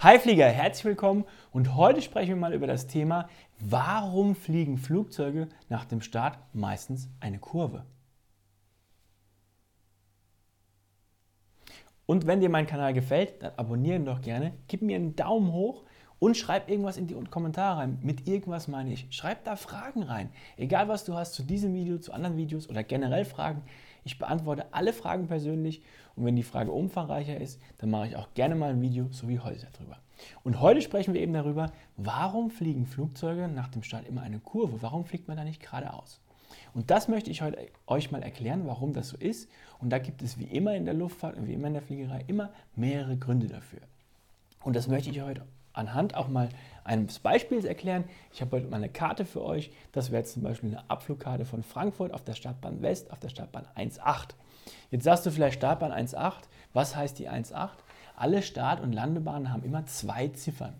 Hi Flieger, herzlich willkommen und heute sprechen wir mal über das Thema, warum fliegen Flugzeuge nach dem Start meistens eine Kurve? Und wenn dir mein Kanal gefällt, dann abonniere ihn doch gerne, gib mir einen Daumen hoch und schreib irgendwas in die Kommentare rein. Mit irgendwas meine ich. Schreib da Fragen rein. Egal was du hast zu diesem Video, zu anderen Videos oder generell Fragen. Ich beantworte alle Fragen persönlich und wenn die Frage umfangreicher ist, dann mache ich auch gerne mal ein Video, so wie heute darüber. Und heute sprechen wir eben darüber, warum fliegen Flugzeuge nach dem Start immer eine Kurve? Warum fliegt man da nicht geradeaus? Und das möchte ich heute euch mal erklären, warum das so ist. Und da gibt es wie immer in der Luftfahrt und wie immer in der Fliegerei immer mehrere Gründe dafür. Und das möchte ich heute anhand auch mal eines Beispiels erklären. Ich habe heute mal eine Karte für euch. Das wäre jetzt zum Beispiel eine Abflugkarte von Frankfurt auf der Startbahn West, auf der Startbahn 1.8. Jetzt sagst du vielleicht Startbahn 1.8. Was heißt die 1.8? Alle Start- und Landebahnen haben immer zwei Ziffern.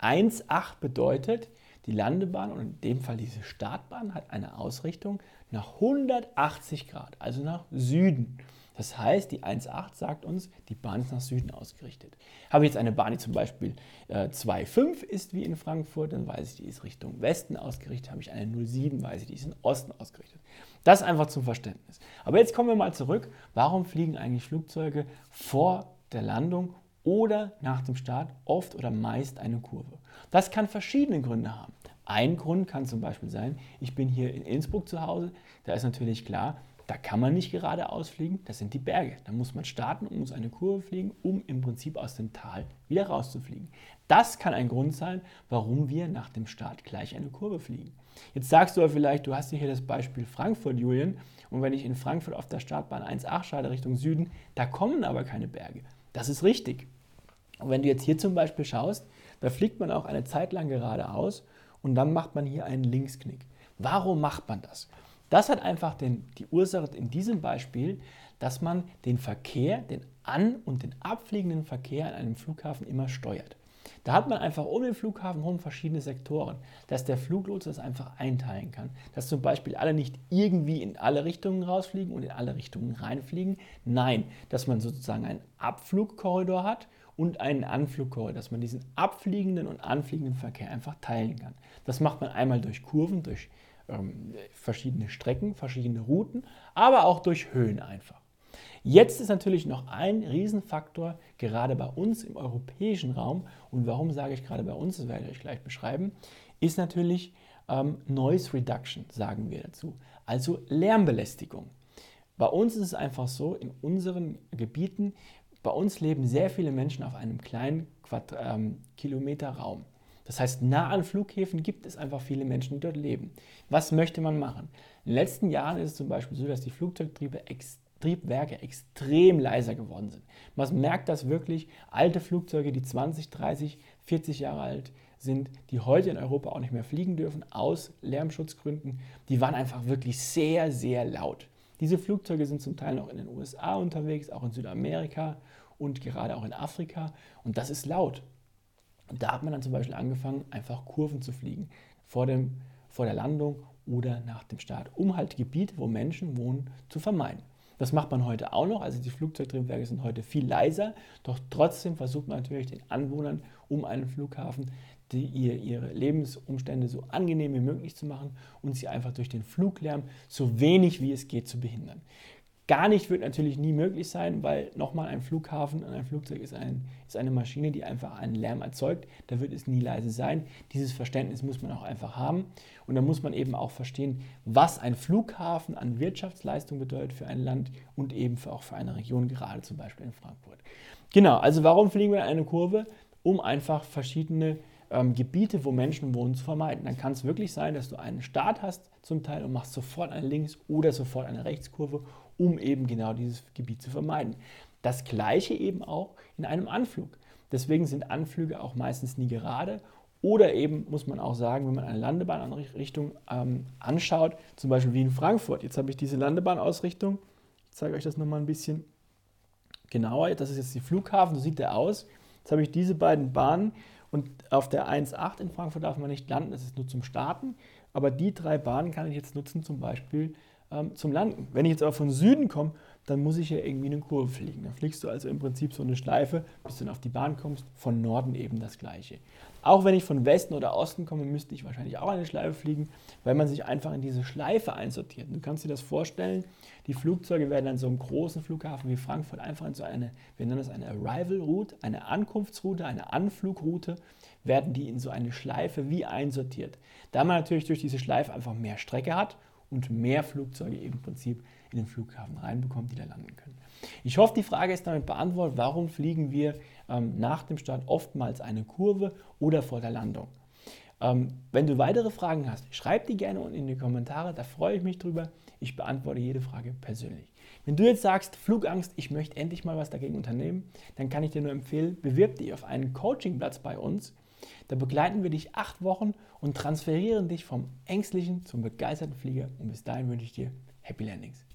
1.8 bedeutet, die Landebahn und in dem Fall diese Startbahn hat eine Ausrichtung nach 180 Grad, also nach Süden. Das heißt, die 1,8 sagt uns, die Bahn ist nach Süden ausgerichtet. Habe ich jetzt eine Bahn, die zum Beispiel äh, 2,5 ist wie in Frankfurt, dann weiß ich, die ist Richtung Westen ausgerichtet. Habe ich eine 0,7, weiß ich, die ist in Osten ausgerichtet. Das einfach zum Verständnis. Aber jetzt kommen wir mal zurück. Warum fliegen eigentlich Flugzeuge vor der Landung oder nach dem Start oft oder meist eine Kurve? Das kann verschiedene Gründe haben. Ein Grund kann zum Beispiel sein, ich bin hier in Innsbruck zu Hause. Da ist natürlich klar, da kann man nicht geradeaus fliegen, das sind die Berge. Da muss man starten und muss eine Kurve fliegen, um im Prinzip aus dem Tal wieder rauszufliegen. Das kann ein Grund sein, warum wir nach dem Start gleich eine Kurve fliegen. Jetzt sagst du aber vielleicht, du hast hier das Beispiel Frankfurt, Julian, und wenn ich in Frankfurt auf der Startbahn 1.8 schalte Richtung Süden, da kommen aber keine Berge. Das ist richtig. Und wenn du jetzt hier zum Beispiel schaust, da fliegt man auch eine Zeit lang geradeaus und dann macht man hier einen Linksknick. Warum macht man das? Das hat einfach den, die Ursache in diesem Beispiel, dass man den Verkehr, den an- und den abfliegenden Verkehr an einem Flughafen immer steuert. Da hat man einfach um den Flughafen herum verschiedene Sektoren, dass der Fluglotse das einfach einteilen kann. Dass zum Beispiel alle nicht irgendwie in alle Richtungen rausfliegen und in alle Richtungen reinfliegen. Nein, dass man sozusagen einen Abflugkorridor hat und einen Anflugkorridor, dass man diesen abfliegenden und anfliegenden Verkehr einfach teilen kann. Das macht man einmal durch Kurven, durch ähm, verschiedene Strecken, verschiedene Routen, aber auch durch Höhen einfach. Jetzt ist natürlich noch ein Riesenfaktor, gerade bei uns im europäischen Raum, und warum sage ich gerade bei uns, das werde ich euch gleich beschreiben, ist natürlich ähm, Noise Reduction, sagen wir dazu, also Lärmbelästigung. Bei uns ist es einfach so, in unseren Gebieten, bei uns leben sehr viele Menschen auf einem kleinen Quadrat, ähm, Kilometer Raum. Das heißt, nah an Flughäfen gibt es einfach viele Menschen, die dort leben. Was möchte man machen? In den letzten Jahren ist es zum Beispiel so, dass die Flugzeugtriebe ex Triebwerke extrem leiser geworden sind. Man merkt das wirklich, alte Flugzeuge, die 20, 30, 40 Jahre alt sind, die heute in Europa auch nicht mehr fliegen dürfen, aus Lärmschutzgründen, die waren einfach wirklich sehr, sehr laut. Diese Flugzeuge sind zum Teil noch in den USA unterwegs, auch in Südamerika und gerade auch in Afrika. Und das ist laut. Und da hat man dann zum Beispiel angefangen, einfach Kurven zu fliegen vor, dem, vor der Landung oder nach dem Start, um halt Gebiete, wo Menschen wohnen, zu vermeiden. Das macht man heute auch noch, also die Flugzeugtriebwerke sind heute viel leiser, doch trotzdem versucht man natürlich den Anwohnern um einen Flughafen die, ihr, ihre Lebensumstände so angenehm wie möglich zu machen und sie einfach durch den Fluglärm so wenig wie es geht zu behindern. Gar nicht wird natürlich nie möglich sein, weil nochmal ein Flughafen und ein Flugzeug ist, ein, ist eine Maschine, die einfach einen Lärm erzeugt. Da wird es nie leise sein. Dieses Verständnis muss man auch einfach haben. Und da muss man eben auch verstehen, was ein Flughafen an Wirtschaftsleistung bedeutet für ein Land und eben für, auch für eine Region, gerade zum Beispiel in Frankfurt. Genau, also warum fliegen wir in eine Kurve? Um einfach verschiedene ähm, Gebiete, wo Menschen wohnen, zu vermeiden. Dann kann es wirklich sein, dass du einen Start hast zum Teil und machst sofort eine Links- oder sofort eine Rechtskurve um eben genau dieses Gebiet zu vermeiden. Das gleiche eben auch in einem Anflug. Deswegen sind Anflüge auch meistens nie gerade oder eben muss man auch sagen, wenn man eine Landebahnrichtung ähm, anschaut, zum Beispiel wie in Frankfurt. Jetzt habe ich diese Landebahnausrichtung. Ich zeige euch das nochmal ein bisschen genauer. Das ist jetzt die Flughafen, so sieht der aus. Jetzt habe ich diese beiden Bahnen und auf der 1.8 in Frankfurt darf man nicht landen, das ist nur zum Starten. Aber die drei Bahnen kann ich jetzt nutzen, zum Beispiel ähm, zum Landen. Wenn ich jetzt aber von Süden komme, dann muss ich ja irgendwie eine Kurve fliegen. Dann fliegst du also im Prinzip so eine Schleife, bis du dann auf die Bahn kommst. Von Norden eben das Gleiche. Auch wenn ich von Westen oder Osten komme, müsste ich wahrscheinlich auch eine Schleife fliegen, weil man sich einfach in diese Schleife einsortiert. Du kannst dir das vorstellen, die Flugzeuge werden an so einem großen Flughafen wie Frankfurt einfach in so eine, wir nennen das eine Arrival Route, eine Ankunftsroute, eine Anflugroute, werden die in so eine Schleife wie einsortiert. Da man natürlich durch diese Schleife einfach mehr Strecke hat und mehr Flugzeuge im Prinzip in den Flughafen reinbekommt, die da landen können. Ich hoffe, die Frage ist damit beantwortet, warum fliegen wir ähm, nach dem Start oftmals eine Kurve oder vor der Landung. Ähm, wenn du weitere Fragen hast, schreib die gerne unten in die Kommentare, da freue ich mich drüber. Ich beantworte jede Frage persönlich. Wenn du jetzt sagst, Flugangst, ich möchte endlich mal was dagegen unternehmen, dann kann ich dir nur empfehlen, bewirb dich auf einen Coachingplatz bei uns. Da begleiten wir dich acht Wochen und transferieren dich vom ängstlichen zum begeisterten Flieger. Und bis dahin wünsche ich dir Happy Landings.